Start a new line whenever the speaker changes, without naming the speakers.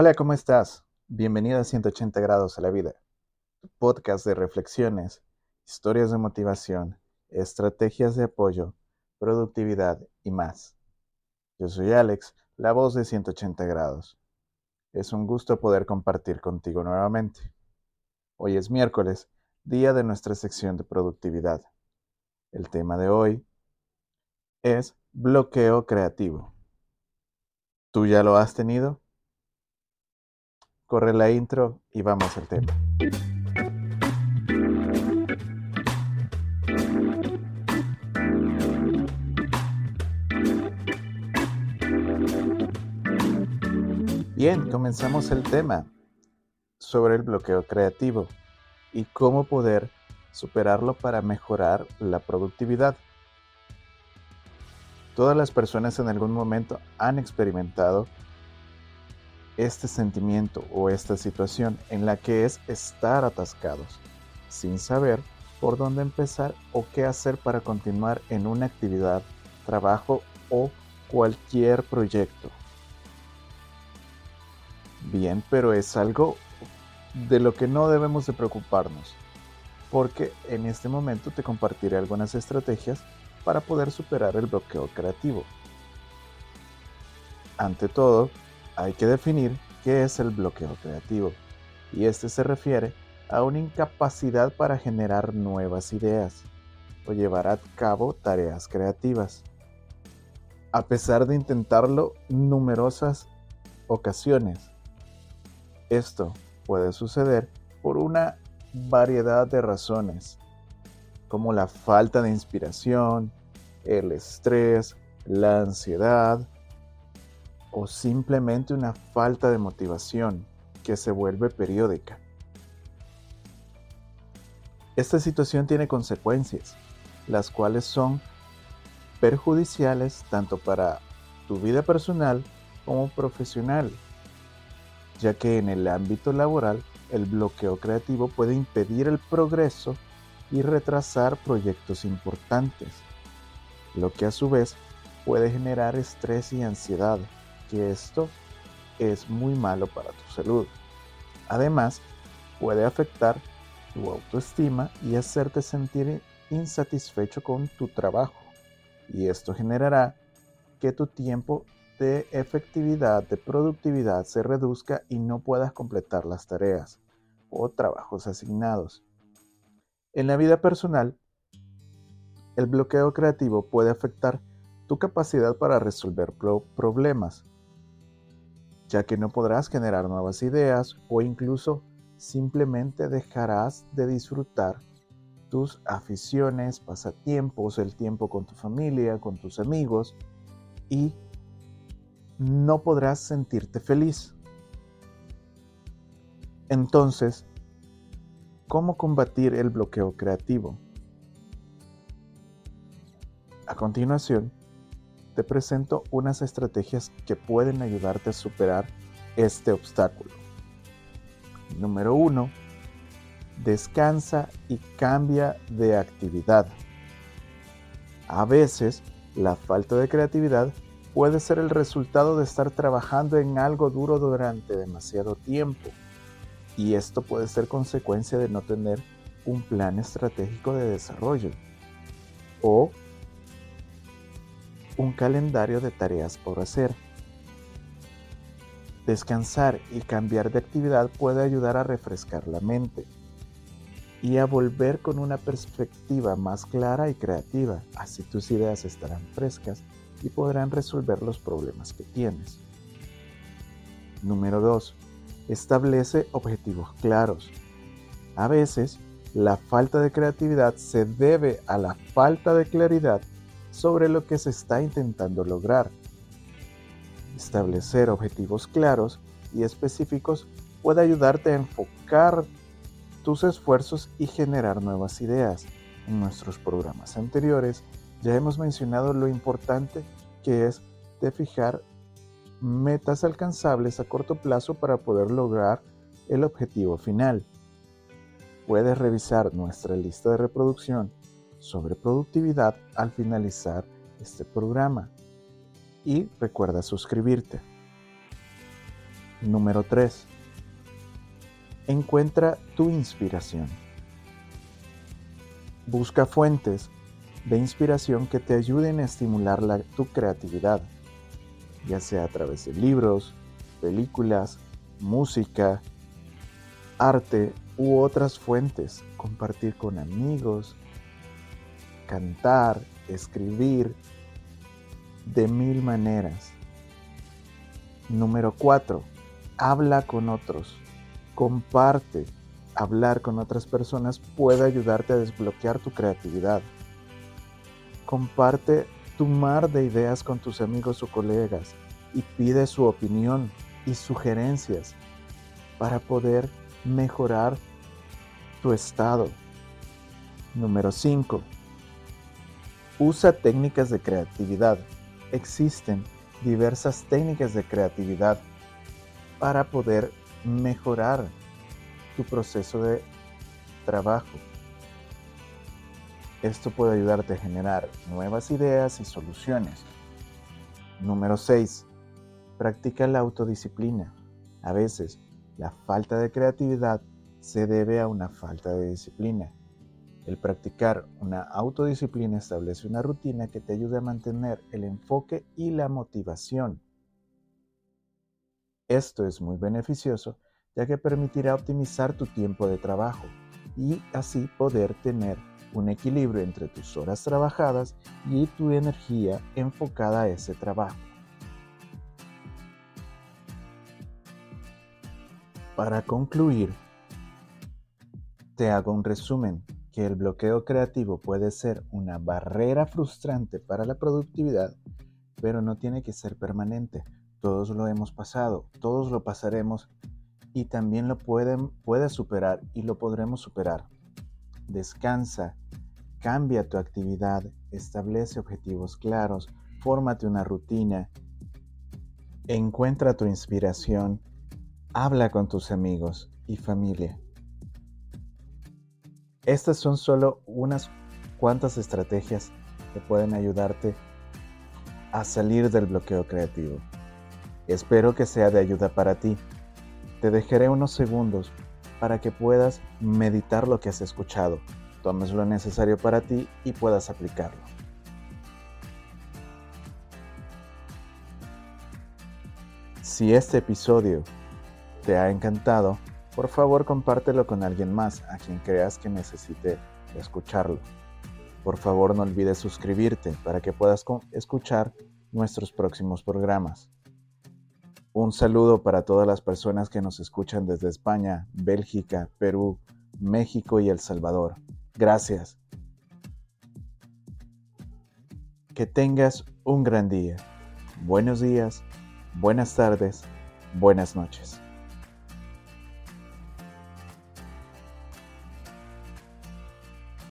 Hola, ¿cómo estás? Bienvenido a 180 grados a la vida, podcast de reflexiones, historias de motivación, estrategias de apoyo, productividad y más. Yo soy Alex, la voz de 180 grados. Es un gusto poder compartir contigo nuevamente. Hoy es miércoles, día de nuestra sección de productividad. El tema de hoy es bloqueo creativo. ¿Tú ya lo has tenido? Corre la intro y vamos al tema. Bien, comenzamos el tema sobre el bloqueo creativo y cómo poder superarlo para mejorar la productividad. Todas las personas en algún momento han experimentado este sentimiento o esta situación en la que es estar atascados, sin saber por dónde empezar o qué hacer para continuar en una actividad, trabajo o cualquier proyecto. Bien, pero es algo de lo que no debemos de preocuparnos, porque en este momento te compartiré algunas estrategias para poder superar el bloqueo creativo. Ante todo, hay que definir qué es el bloqueo creativo, y este se refiere a una incapacidad para generar nuevas ideas o llevar a cabo tareas creativas. A pesar de intentarlo numerosas ocasiones, esto puede suceder por una variedad de razones, como la falta de inspiración, el estrés, la ansiedad o simplemente una falta de motivación que se vuelve periódica. Esta situación tiene consecuencias, las cuales son perjudiciales tanto para tu vida personal como profesional ya que en el ámbito laboral el bloqueo creativo puede impedir el progreso y retrasar proyectos importantes, lo que a su vez puede generar estrés y ansiedad, que esto es muy malo para tu salud. Además, puede afectar tu autoestima y hacerte sentir insatisfecho con tu trabajo, y esto generará que tu tiempo de efectividad, de productividad se reduzca y no puedas completar las tareas o trabajos asignados. En la vida personal, el bloqueo creativo puede afectar tu capacidad para resolver problemas, ya que no podrás generar nuevas ideas o incluso simplemente dejarás de disfrutar tus aficiones, pasatiempos, el tiempo con tu familia, con tus amigos y no podrás sentirte feliz. Entonces, ¿cómo combatir el bloqueo creativo? A continuación, te presento unas estrategias que pueden ayudarte a superar este obstáculo. Número 1. Descansa y cambia de actividad. A veces, la falta de creatividad puede ser el resultado de estar trabajando en algo duro durante demasiado tiempo. Y esto puede ser consecuencia de no tener un plan estratégico de desarrollo o un calendario de tareas por hacer. Descansar y cambiar de actividad puede ayudar a refrescar la mente y a volver con una perspectiva más clara y creativa. Así tus ideas estarán frescas y podrán resolver los problemas que tienes. Número 2. Establece objetivos claros. A veces, la falta de creatividad se debe a la falta de claridad sobre lo que se está intentando lograr. Establecer objetivos claros y específicos puede ayudarte a enfocar tus esfuerzos y generar nuevas ideas. En nuestros programas anteriores ya hemos mencionado lo importante que es de fijar metas alcanzables a corto plazo para poder lograr el objetivo final. Puedes revisar nuestra lista de reproducción sobre productividad al finalizar este programa. Y recuerda suscribirte. Número 3. Encuentra tu inspiración. Busca fuentes de inspiración que te ayuden a estimular tu creatividad, ya sea a través de libros, películas, música, arte u otras fuentes, compartir con amigos, cantar, escribir, de mil maneras. Número 4. Habla con otros. Comparte. Hablar con otras personas puede ayudarte a desbloquear tu creatividad. Comparte tu mar de ideas con tus amigos o colegas y pide su opinión y sugerencias para poder mejorar tu estado. Número 5. Usa técnicas de creatividad. Existen diversas técnicas de creatividad para poder mejorar tu proceso de trabajo. Esto puede ayudarte a generar nuevas ideas y soluciones. Número 6. Practica la autodisciplina. A veces, la falta de creatividad se debe a una falta de disciplina. El practicar una autodisciplina establece una rutina que te ayude a mantener el enfoque y la motivación. Esto es muy beneficioso ya que permitirá optimizar tu tiempo de trabajo y así poder tener un equilibrio entre tus horas trabajadas y tu energía enfocada a ese trabajo. Para concluir, te hago un resumen que el bloqueo creativo puede ser una barrera frustrante para la productividad, pero no tiene que ser permanente. Todos lo hemos pasado, todos lo pasaremos y también lo pueden, superar y lo podremos superar. Descansa, cambia tu actividad, establece objetivos claros, fórmate una rutina, encuentra tu inspiración Habla con tus amigos y familia. Estas son solo unas cuantas estrategias que pueden ayudarte a salir del bloqueo creativo. Espero que sea de ayuda para ti. Te dejaré unos segundos para que puedas meditar lo que has escuchado, tomes lo necesario para ti y puedas aplicarlo. Si este episodio te ha encantado, por favor compártelo con alguien más a quien creas que necesite escucharlo. Por favor no olvides suscribirte para que puedas escuchar nuestros próximos programas. Un saludo para todas las personas que nos escuchan desde España, Bélgica, Perú, México y El Salvador. Gracias. Que tengas un gran día. Buenos días, buenas tardes, buenas noches.